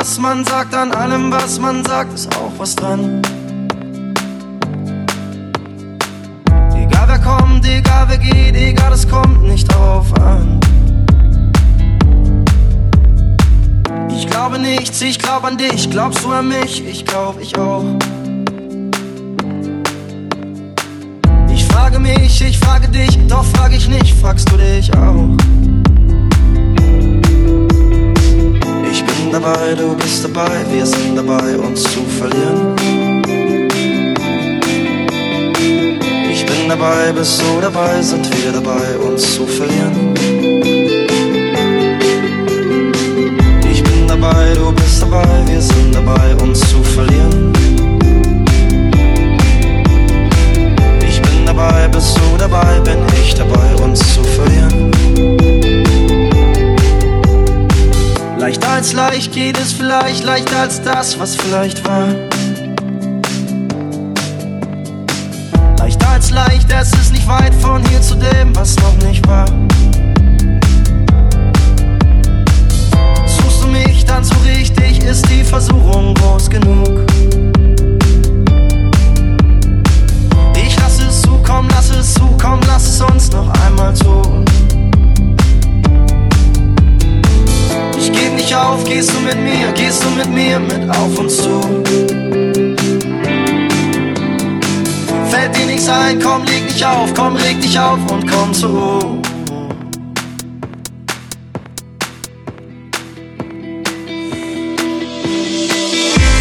was man sagt, an allem, was man sagt, ist auch was dran. Egal wer kommt, egal wer geht, egal, es kommt nicht drauf an. Ich glaube nichts, ich glaub an dich, glaubst du an mich? Ich glaub, ich auch. Ich frage mich, ich frage dich, doch frage ich nicht, fragst du dich auch? Dabei, du bist dabei, wir sind dabei, uns zu verlieren. Ich bin dabei, bist du dabei, sind wir dabei, uns zu verlieren. Ich bin dabei, du bist dabei, wir sind dabei, uns zu verlieren. Leicht geht es vielleicht, leichter als das, was vielleicht war. Leichter als leicht, es ist nicht weit von hier zu dem, was noch nicht war. Auf, gehst du mit mir, gehst du mit mir mit auf uns zu. Fällt dir nichts ein, komm, leg dich auf, komm, reg dich auf und komm Ruhe.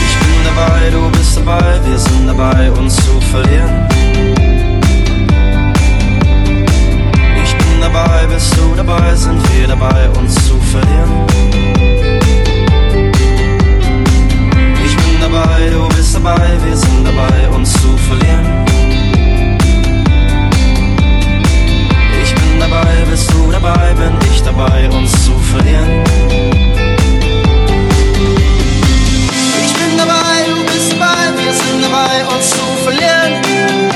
Ich bin dabei, du bist dabei, wir sind dabei, uns zu verlieren. Ich bin dabei, bist du dabei, sind wir dabei, zu. Cùng.